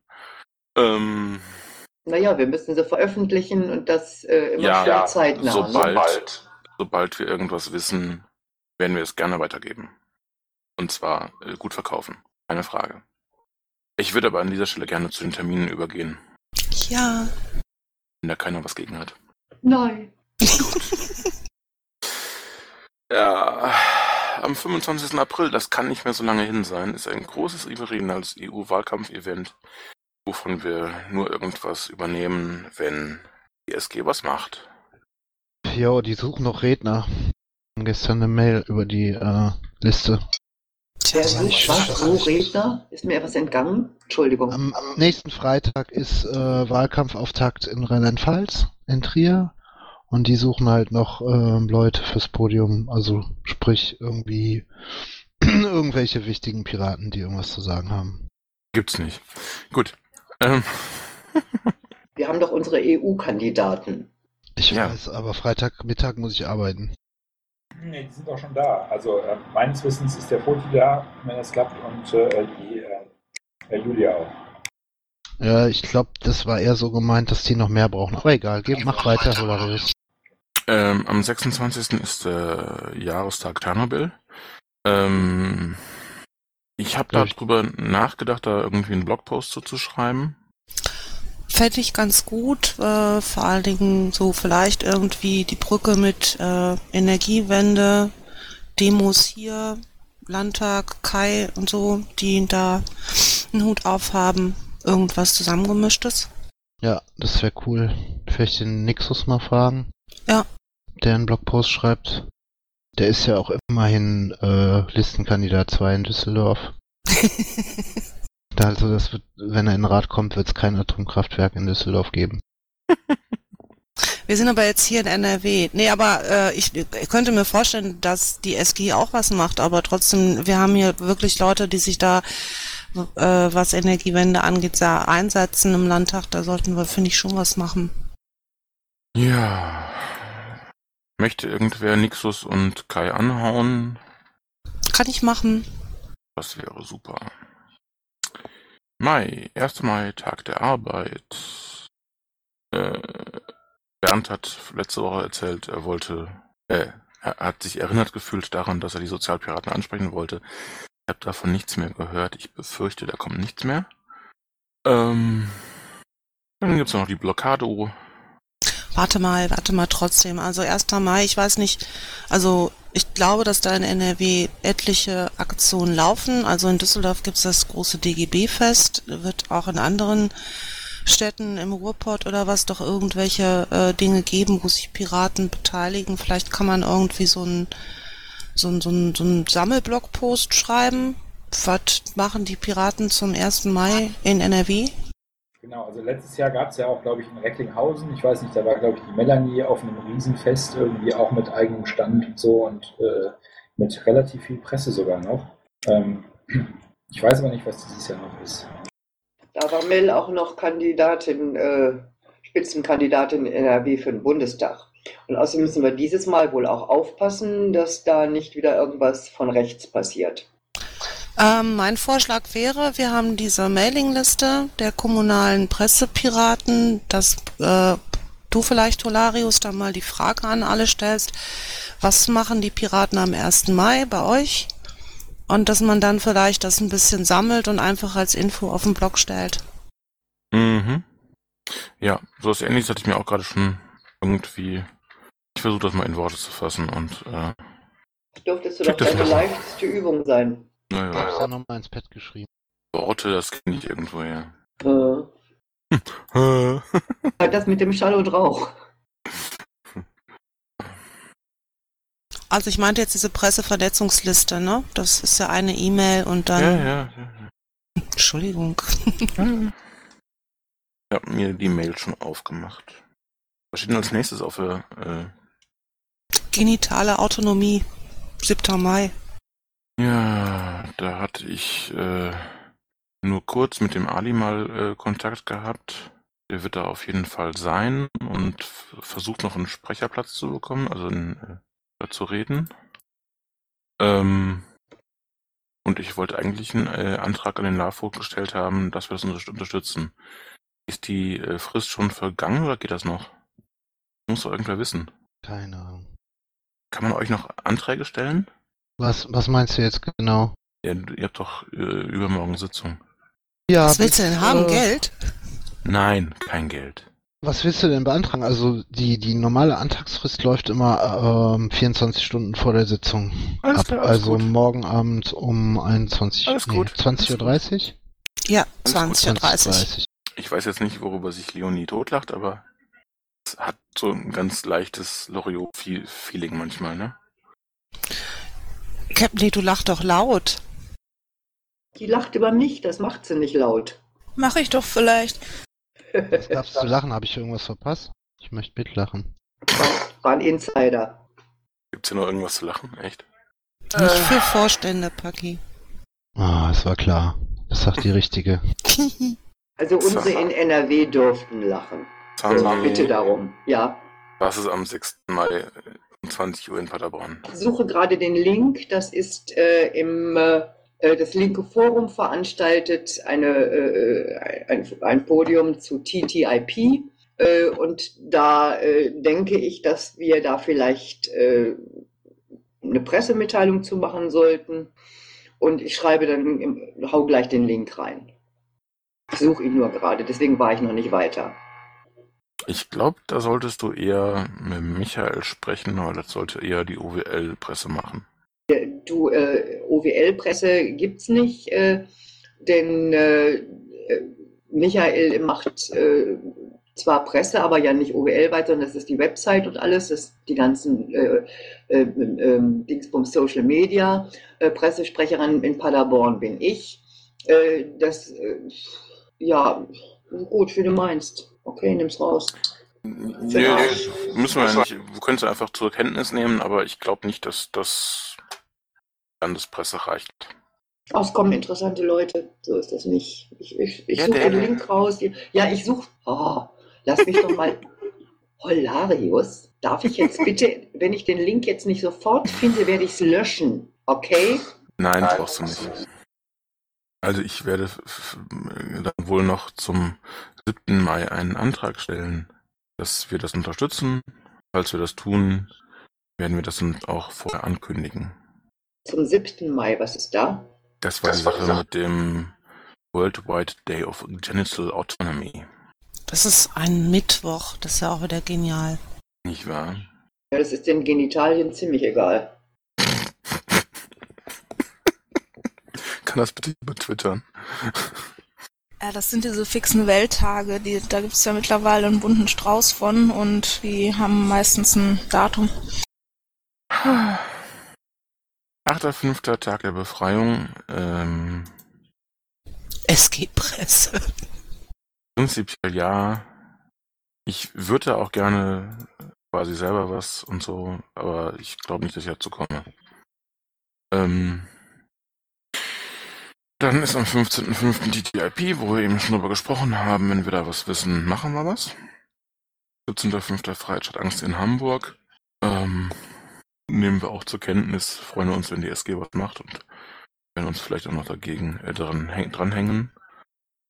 [SPEAKER 2] Ähm,
[SPEAKER 3] Naja, wir müssen sie veröffentlichen und das äh, immer
[SPEAKER 2] Ja,
[SPEAKER 3] schnell zeitnah.
[SPEAKER 2] sobald,
[SPEAKER 3] ne?
[SPEAKER 2] sobald wir irgendwas wissen, werden wir es gerne weitergeben. Und zwar äh, gut verkaufen. Keine Frage. Ich würde aber an dieser Stelle gerne zu den Terminen übergehen,
[SPEAKER 1] Ja.
[SPEAKER 2] wenn da keiner was gegen hat.
[SPEAKER 3] Nein. *laughs*
[SPEAKER 2] Ja, am 25. April, das kann nicht mehr so lange hin sein, ist ein großes regionales EU-Wahlkampf-Event, wovon wir nur irgendwas übernehmen, wenn die SG was macht.
[SPEAKER 6] Jo, die suchen noch Redner. Gestern eine Mail über die äh, Liste.
[SPEAKER 3] Wer sucht was? Wo Redner? Ist mir etwas entgangen? Entschuldigung.
[SPEAKER 6] Am nächsten Freitag ist äh, Wahlkampfauftakt in Rheinland-Pfalz, in Trier. Und die suchen halt noch ähm, Leute fürs Podium, also sprich irgendwie *clears throat* irgendwelche wichtigen Piraten, die irgendwas zu sagen haben.
[SPEAKER 2] Gibt's nicht. Gut. Ähm, *laughs*
[SPEAKER 3] Wir haben doch unsere EU-Kandidaten.
[SPEAKER 6] Ich
[SPEAKER 2] Ja.
[SPEAKER 6] weiß, aber Freitagmittag muss ich arbeiten.
[SPEAKER 7] Nee, die sind auch schon da. Also äh, meines Wissens ist der Foti da, wenn das klappt, und äh, die äh, äh, Julia auch.
[SPEAKER 6] Ja, ich glaube, das war eher so gemeint, dass die noch mehr brauchen. Aber egal, geh, mach weiter, Hilarius.
[SPEAKER 2] ähm, am 26. ist der Jahrestag Tschernobyl. Ähm, ich habe darüber nachgedacht, da irgendwie einen Blogpost zu, zu schreiben.
[SPEAKER 1] Fände ich ganz gut, äh, vor allen Dingen so vielleicht irgendwie die Brücke mit äh, Energiewende, Demos hier, Landtag, Kai und so, die da einen Hut aufhaben, irgendwas zusammengemischtes.
[SPEAKER 6] Ja, das wäre cool. Vielleicht den Nixus mal fragen.
[SPEAKER 1] Ja.
[SPEAKER 6] Der einen Blogpost schreibt. Der ist ja auch immerhin äh, Listenkandidat 2 in Düsseldorf. *laughs* Also das wird, wenn er in den Rat kommt, wird es kein Atomkraftwerk in Düsseldorf geben. *laughs*
[SPEAKER 1] Wir sind aber jetzt hier in NRW. Nee, aber äh, ich, ich könnte mir vorstellen, dass die SG auch was macht, aber trotzdem, wir haben hier wirklich Leute, die sich da, äh, was Energiewende angeht, sehr einsetzen im Landtag. Da sollten wir, finde ich, schon was machen.
[SPEAKER 2] Ja. Möchte irgendwer Nixus und Kai anhauen?
[SPEAKER 1] Kann ich machen.
[SPEAKER 2] Das wäre super. Mai, 1. Mai, Tag der Arbeit. Äh, Bernd hat letzte Woche erzählt, er wollte, äh, er hat sich erinnert gefühlt daran, dass er die Sozialpiraten ansprechen wollte. Ich habe davon nichts mehr gehört. Ich befürchte, da kommt nichts mehr. Ähm, dann gibt's noch die Blockado.
[SPEAKER 1] Warte mal, warte mal trotzdem. Also 1. Mai, ich weiß nicht, also ich glaube, dass da in NRW etliche Aktionen laufen. Also in Düsseldorf gibt's das große DGB-Fest, wird auch in anderen Städten im Ruhrpott oder was doch irgendwelche äh, Dinge geben, wo sich Piraten beteiligen. Vielleicht kann man irgendwie so ein so so ein, so ein Sammelblogpost schreiben. Was machen die Piraten zum 1. Mai in NRW?
[SPEAKER 7] Genau, also letztes Jahr gab es ja auch, glaube ich, in Recklinghausen, ich weiß nicht, da war, glaube ich, die Melanie auf einem Riesenfest irgendwie auch mit eigenem Stand und so und äh, mit relativ viel Presse sogar noch. Ähm, *clears throat* ich weiß aber nicht, was dieses Jahr noch ist.
[SPEAKER 3] Da war Mel auch noch Kandidatin, äh, Spitzenkandidatin in NRW für den Bundestag. Und außerdem müssen wir dieses Mal wohl auch aufpassen, dass da nicht wieder irgendwas von rechts passiert.
[SPEAKER 1] Ähm, mein Vorschlag wäre, wir haben diese Mailingliste der kommunalen Pressepiraten, dass äh, du vielleicht, Holarius, da mal die Frage an alle stellst, was machen die Piraten am 1. Mai bei euch? Und dass man dann vielleicht das ein bisschen sammelt und einfach als Info auf den Blog stellt.
[SPEAKER 2] Mhm. Ja, so was ähnliches hatte ich mir auch gerade schon irgendwie. Ich versuche das mal in Worte zu fassen und äh,
[SPEAKER 3] Dürftest du doch
[SPEAKER 2] mal.
[SPEAKER 3] leichteste Übung sein.
[SPEAKER 6] Ich hab's
[SPEAKER 2] naja,
[SPEAKER 6] ja nochmal ins Pad geschrieben.
[SPEAKER 2] Worte, das kenne ich irgendwo her.
[SPEAKER 3] Äh, das mit dem Schall und Rauch.
[SPEAKER 1] Also ich meinte jetzt diese Pressevernetzungsliste, ne? Das ist ja eine E-Mail und dann...
[SPEAKER 2] ja, ja, ja.
[SPEAKER 1] Entschuldigung.
[SPEAKER 2] ja. *laughs* Ich habe mir die Mail schon aufgemacht. Was steht denn als nächstes auf der äh,
[SPEAKER 1] Genitale Autonomie. 7. Mai.
[SPEAKER 2] Da hatte ich äh, nur kurz mit dem Ali mal äh, Kontakt gehabt. Der wird da auf jeden Fall sein und versucht noch einen Sprecherplatz zu bekommen, also in, äh, zu reden. Ähm, und ich wollte eigentlich einen äh, Antrag an den LAFO gestellt haben, dass wir das unterst- unterstützen. Ist die äh, Frist schon vergangen oder geht das noch? Muss doch irgendwer wissen.
[SPEAKER 6] Keine Ahnung.
[SPEAKER 2] Kann man euch noch Anträge stellen?
[SPEAKER 6] Was, was meinst du jetzt genau?
[SPEAKER 2] Ja, ihr habt doch äh, übermorgen Sitzung.
[SPEAKER 6] Ja,
[SPEAKER 1] Was willst du denn haben?
[SPEAKER 6] äh,
[SPEAKER 1] Geld?
[SPEAKER 2] Nein, kein Geld.
[SPEAKER 6] Was willst du denn beantragen? Also die, die normale Antragsfrist läuft immer ähm, 24 Stunden vor der Sitzung.
[SPEAKER 2] Alles
[SPEAKER 6] ab.
[SPEAKER 2] klar, alles
[SPEAKER 6] also
[SPEAKER 2] gut.
[SPEAKER 6] morgen Abend um 21
[SPEAKER 2] Alles
[SPEAKER 6] nee,
[SPEAKER 2] gut.
[SPEAKER 6] 20.30 Uhr?
[SPEAKER 1] Ja,
[SPEAKER 2] Alles gut.
[SPEAKER 1] 20.30 Uhr.
[SPEAKER 6] 20.30
[SPEAKER 2] Ich weiß jetzt nicht, worüber sich Leonie totlacht, aber es hat so ein ganz leichtes Loriot-Feeling manchmal, ne?
[SPEAKER 1] Captain, du lachst doch laut.
[SPEAKER 3] Die lacht über mich, das macht sie nicht laut.
[SPEAKER 5] Mache ich doch vielleicht.
[SPEAKER 6] Was darfst du lachen? Habe ich irgendwas verpasst? Ich möchte mitlachen.
[SPEAKER 3] War, war ein Insider.
[SPEAKER 2] Gibt's hier noch irgendwas zu lachen? Echt?
[SPEAKER 1] Nicht für Vorstände, Paki.
[SPEAKER 6] Ah, es war klar. Das sagt die Richtige.
[SPEAKER 3] Also unsere in NRW durften lachen.
[SPEAKER 2] Haben
[SPEAKER 3] Äh, bitte darum. Ja.
[SPEAKER 2] Was ist am 6. Mai äh, um 20 Uhr in Paderborn?
[SPEAKER 3] Ich suche gerade den Link. Das ist äh, im äh, äh, das linke Forum veranstaltet eine, äh, ein, ein Podium zu TTIP. Äh, und da äh, denke ich, dass wir da vielleicht äh, eine Pressemitteilung zu machen sollten. Und ich schreibe dann, im, hau gleich den Link rein. Ich suche ihn nur gerade, deswegen war ich noch nicht weiter.
[SPEAKER 2] Ich glaube, da solltest du eher mit Michael sprechen, weil das sollte eher die OWL-Presse machen.
[SPEAKER 3] Du, äh, OWL-Presse gibt's nicht, äh, denn äh, äh, Michael macht äh, zwar Presse, aber ja nicht OWL weiter, sondern das ist die Website und alles, das ist die ganzen äh, äh, äh, Dingsbums Social Media. Äh, Pressesprecherin in Paderborn bin ich. Äh, das, äh, ja, gut, wie du meinst. Okay, nimm's raus.
[SPEAKER 2] Nö, müssen wir ja nicht. Wir können es einfach zur Kenntnis nehmen, aber ich glaube nicht, dass das Landespresse reicht.
[SPEAKER 3] Oh, es kommen interessante Leute. So ist das nicht. Ich, ich, ich
[SPEAKER 2] Ja,
[SPEAKER 3] suche den Link raus. Ja, ich suche. Oh, lass mich doch mal. *laughs* Holarius, darf ich jetzt bitte, wenn ich den Link jetzt nicht sofort finde, werde ich es löschen. Okay?
[SPEAKER 2] Nein, brauchst du nicht. Also ich werde dann wohl noch zum 7. Mai einen Antrag stellen, dass wir das unterstützen. Falls wir das tun, werden wir das dann auch vorher ankündigen.
[SPEAKER 3] Zum 7. Mai, was ist da?
[SPEAKER 2] Das war die Sache mit dem Worldwide Day of Genital Autonomy.
[SPEAKER 1] Das ist ein Mittwoch, das ist ja auch wieder genial.
[SPEAKER 2] Nicht wahr?
[SPEAKER 3] Ja, das ist den Genitalien ziemlich egal. *laughs*
[SPEAKER 2] Kann das bitte übertwittern?
[SPEAKER 5] Ja, das sind diese fixen Welttage, die, da gibt's ja mittlerweile einen bunten Strauß von und die haben meistens ein Datum. *sighs*
[SPEAKER 2] 8.5. Tag der Befreiung. Ähm,
[SPEAKER 1] SG Presse.
[SPEAKER 2] prinzipiell ja. Ich würde auch gerne quasi selber was und so, aber ich glaube nicht, dass ich dazu komme. Ähm, dann ist am 15.05. die TIP, wo wir eben schon drüber gesprochen haben. Wenn wir da was wissen, machen wir was. 17.05. Freistadt Angst in Hamburg. Ähm, nehmen wir auch zur Kenntnis, freuen wir uns, wenn die SG was macht und werden uns vielleicht auch noch dagegen äh, dran, häng, dranhängen.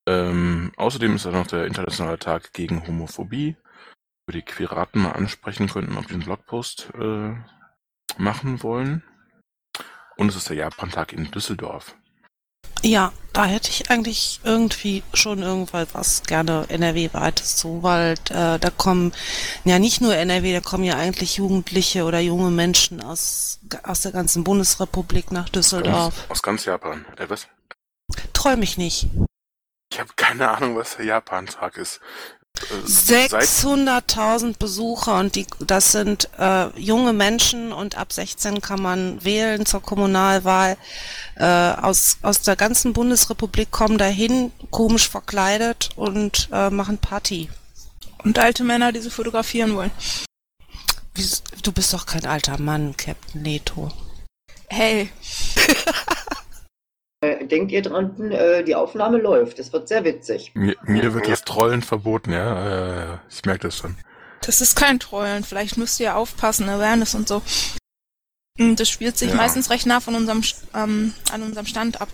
[SPEAKER 2] Ähm, außerdem ist da noch der internationale Tag gegen Homophobie, wo die Quiraten mal ansprechen könnten, ob die einen Blogpost äh, machen wollen. Und es ist der Japan-Tag in Düsseldorf.
[SPEAKER 1] Ja, da hätte ich eigentlich irgendwie schon irgendwas was gerne NRW-weites zu, weil äh, da kommen ja nicht nur NRW, da kommen ja eigentlich Jugendliche oder junge Menschen aus, aus der ganzen Bundesrepublik nach Düsseldorf.
[SPEAKER 2] Aus, aus ganz Japan. Äh, was?
[SPEAKER 1] Träum ich nicht.
[SPEAKER 2] Ich habe keine Ahnung, was der Japan-Tag ist. Äh, seit-
[SPEAKER 1] 600.000 Besucher und die, das sind äh, junge Menschen und ab 16 kann man wählen zur Kommunalwahl. Äh, aus, aus der ganzen Bundesrepublik kommen dahin, komisch verkleidet und äh, machen Party.
[SPEAKER 5] Und alte Männer, die sie fotografieren wollen.
[SPEAKER 1] Du bist doch kein alter Mann, Captain Leto.
[SPEAKER 5] Hey, *laughs*
[SPEAKER 3] denkt ihr dran, äh, die Aufnahme läuft. Das wird sehr witzig.
[SPEAKER 2] mir, mir wird das Trollen verboten, ja. Äh, ich merke das schon.
[SPEAKER 5] das ist kein Trollen. Vielleicht müsst ihr aufpassen, Awareness und so. Und Das spielt sich
[SPEAKER 2] Ja.
[SPEAKER 5] meistens recht nah von unserem, ähm, an unserem Stand ab.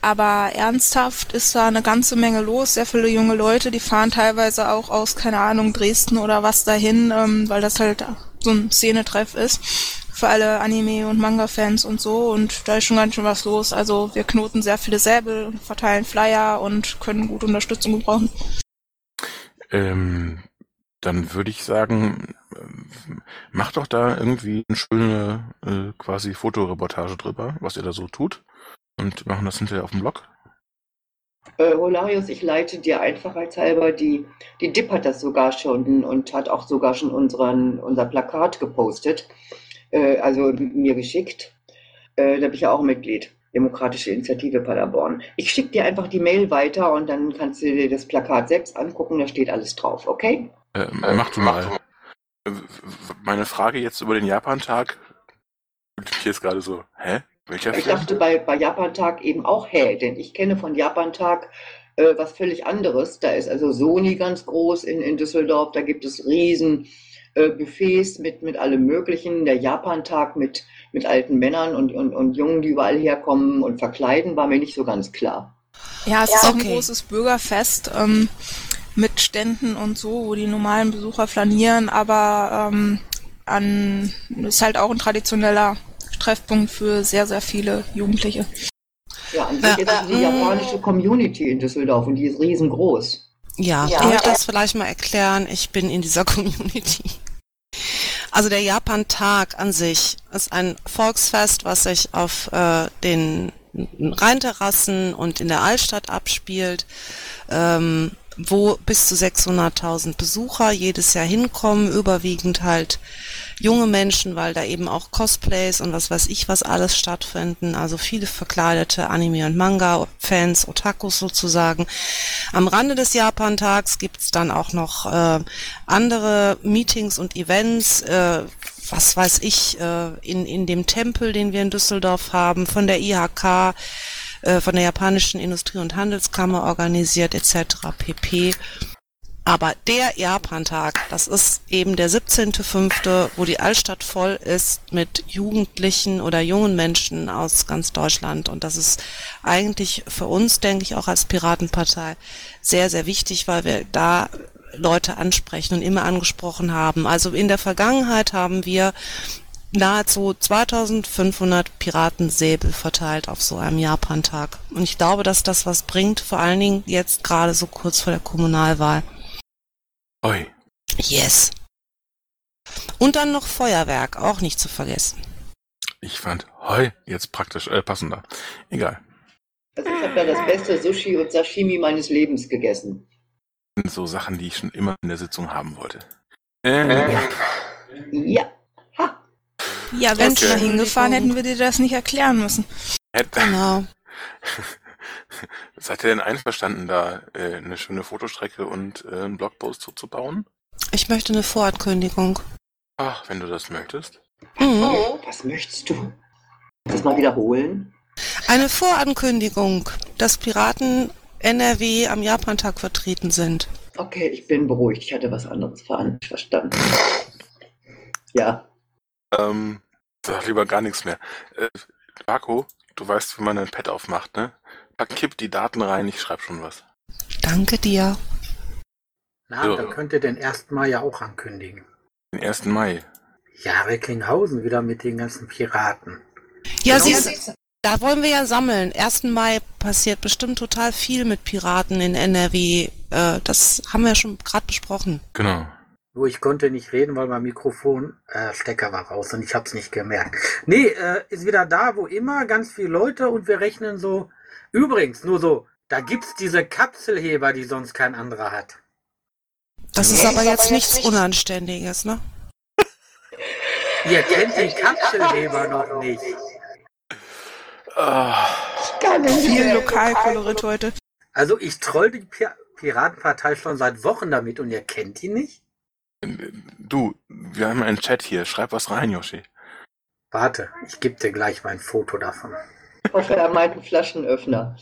[SPEAKER 5] Aber ernsthaft ist da eine ganze Menge los. Sehr viele junge Leute, die fahren teilweise auch aus, keine Ahnung, Dresden oder was dahin, ähm, weil das halt so ein Szenetreff ist. Für alle Anime- und Manga-Fans und so. Und da ist schon ganz schön was los. Also wir knoten sehr viele Säbel, und verteilen Flyer und können gute Unterstützung gebrauchen.
[SPEAKER 2] Ähm, dann würde ich sagen, ähm, macht doch da irgendwie eine schöne äh, quasi Fotoreportage drüber, was ihr da so tut. Und machen das hinterher auf dem Blog.
[SPEAKER 3] Äh, Holarius, ich leite dir einfachheitshalber, die, die DIP hat das sogar schon und hat auch sogar schon unseren, unser Plakat gepostet, äh, also mir geschickt. Äh, da bin ich ja auch Mitglied. Demokratische Initiative Paderborn. Ich schicke dir einfach die Mail weiter und dann kannst du dir das Plakat selbst angucken, da steht alles drauf, okay?
[SPEAKER 2] Äh, mach du mal. w- meine Frage jetzt über den Japantag, ich jetzt gerade so, hä? Welcher
[SPEAKER 3] Ich dachte bei, bei Japantag eben auch, hä, denn ich kenne von Japantag äh, was völlig anderes. Da ist also Sony ganz groß in, in Düsseldorf, da gibt es riesen äh, Buffets mit, mit allem Möglichen. Der Japantag mit, mit alten Männern und, und, und Jungen, die überall herkommen und verkleiden, war mir nicht so ganz klar.
[SPEAKER 5] Ja, es ist auch ein großes Bürgerfest ähm, mit Ständen und so, wo die normalen Besucher flanieren, aber ähm, an ist halt auch ein traditioneller Treffpunkt für sehr, sehr viele Jugendliche.
[SPEAKER 3] Ja, an sich
[SPEAKER 1] Äh,
[SPEAKER 3] ist die japanische Community in Düsseldorf und die ist riesengroß.
[SPEAKER 1] Ja,
[SPEAKER 5] Ja.
[SPEAKER 1] ich
[SPEAKER 5] Ja.
[SPEAKER 1] das vielleicht mal erklären? Ich bin in dieser *laughs* Community. Also der Japan-Tag an sich ist ein Volksfest, was sich auf äh, den Rheinterrassen und in der Altstadt abspielt, ähm, wo bis zu 600.000 Besucher jedes Jahr hinkommen, überwiegend halt junge Menschen, weil da eben auch Cosplays und was weiß ich was alles stattfinden, also viele verkleidete Anime- und Manga-Fans, Otakus sozusagen. Am Rande des Japan-Tags gibt's dann auch noch äh, andere Meetings und Events, äh, was weiß ich, äh, in, in dem Tempel, den wir in Düsseldorf haben, von der IHK, äh, von der japanischen Industrie- und Handelskammer organisiert etc. pp. Aber der Japantag, das ist eben der 17.05., wo die Altstadt voll ist mit Jugendlichen oder jungen Menschen aus ganz Deutschland. Und das ist eigentlich für uns, denke ich, auch als Piratenpartei sehr, sehr wichtig, weil wir da Leute ansprechen und immer angesprochen haben. Also in der Vergangenheit haben wir nahezu 2500 Piratensäbel verteilt auf so einem Japantag. Und ich glaube, dass das was bringt, vor allen Dingen jetzt gerade so kurz vor der Kommunalwahl.
[SPEAKER 2] Oi.
[SPEAKER 1] Yes. Und dann noch Feuerwerk, auch nicht zu vergessen.
[SPEAKER 2] Ich fand Hoi jetzt praktisch äh, passender. Egal.
[SPEAKER 3] Also ich habe da das beste Sushi und Sashimi meines Lebens gegessen.
[SPEAKER 2] Das sind so Sachen, die ich schon immer in der Sitzung haben wollte. Äh,
[SPEAKER 3] Ja. Ha.
[SPEAKER 5] Ja, wenn
[SPEAKER 2] Okay.
[SPEAKER 5] wir da hingefahren hätten wir dir das nicht erklären müssen.
[SPEAKER 2] hätte,
[SPEAKER 1] Genau. *laughs*
[SPEAKER 2] seid ihr denn einverstanden, da äh, eine schöne Fotostrecke und äh, einen Blogpost zuzubauen?
[SPEAKER 1] Ich möchte eine Vorankündigung.
[SPEAKER 2] Ach, wenn du das möchtest.
[SPEAKER 1] Mhm.
[SPEAKER 3] Was möchtest du? Das mal wiederholen?
[SPEAKER 1] Eine Vorankündigung, dass Piraten NRW am Japantag vertreten sind.
[SPEAKER 3] Okay, ich bin beruhigt. Ich hatte was anderes ver- verstanden. Ja.
[SPEAKER 2] Ähm, sag lieber gar nichts mehr. Äh, Marco, du weißt, wie man ein Pad aufmacht, ne? Pack, kipp die Daten rein, ich schreib schon was.
[SPEAKER 1] Danke dir.
[SPEAKER 9] Na,
[SPEAKER 2] So.
[SPEAKER 9] dann könnt ihr den 1. Mai ja auch ankündigen.
[SPEAKER 2] Den 1. Mai.
[SPEAKER 9] Ja, Recklinghausen wieder mit den ganzen Piraten.
[SPEAKER 1] Ja,
[SPEAKER 9] Genau.
[SPEAKER 1] siehst, da wollen wir ja sammeln. 1. Mai passiert bestimmt total viel mit Piraten in NRW. Äh, das haben wir schon gerade besprochen.
[SPEAKER 2] Genau.
[SPEAKER 9] Nur ich konnte nicht reden, weil mein Mikrofonstecker äh, Stecker war raus und ich hab's nicht gemerkt. Nee, äh, ist wieder da, wo immer, ganz viele Leute und wir rechnen so. Übrigens, nur so, da gibt's diese Kapselheber, die sonst kein anderer hat.
[SPEAKER 1] Das ist aber jetzt nichts Unanständiges, ne? *laughs*
[SPEAKER 9] Ihr kennt den Kapselheber noch nicht.
[SPEAKER 2] Ah,
[SPEAKER 5] Viel Lokalkolorit heute.
[SPEAKER 9] Also ich troll die Pi Piratenpartei schon seit Wochen damit und ihr kennt die nicht?
[SPEAKER 2] Du, wir haben einen Chat hier. Schreib was rein, Yoshi.
[SPEAKER 9] Warte, ich gebe dir gleich mein Foto davon.
[SPEAKER 3] Ich hoffe, er meint einen Flaschenöffner.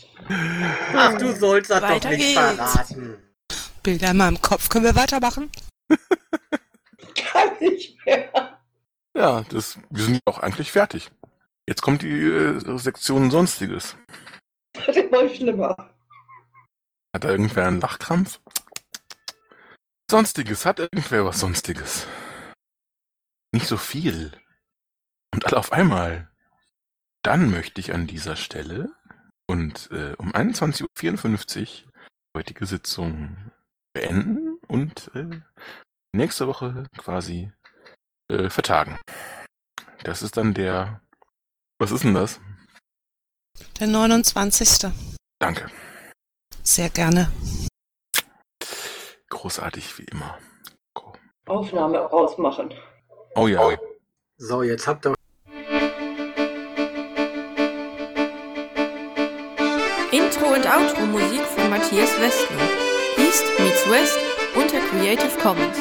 [SPEAKER 9] Ach, du sollst das doch
[SPEAKER 5] Weiter
[SPEAKER 9] nicht
[SPEAKER 5] geht's.
[SPEAKER 9] verraten.
[SPEAKER 1] Bilder in meinem Kopf. Können wir weitermachen? *laughs*
[SPEAKER 3] Kann nicht mehr.
[SPEAKER 2] Ja, das, wir sind auch eigentlich fertig. Jetzt kommt die äh, Sektion Sonstiges.
[SPEAKER 3] Das ist wohl schlimmer.
[SPEAKER 2] Hat da irgendwer einen Lachkrampf? Sonstiges, hat irgendwer was Sonstiges? Nicht so viel. Und alle auf einmal. Dann möchte ich an dieser Stelle und äh, um 21.54 Uhr heutige Sitzung beenden und äh, nächste Woche quasi äh, vertagen. Das ist dann der. Was ist denn das?
[SPEAKER 1] Der 29.
[SPEAKER 2] Danke.
[SPEAKER 1] Sehr gerne.
[SPEAKER 2] Großartig wie immer.
[SPEAKER 3] Aufnahme rausmachen.
[SPEAKER 2] Oh ja.
[SPEAKER 9] So, jetzt habt ihr
[SPEAKER 10] Intro und Outro Musik von Matthias Westner. East meets West unter Creative Commons.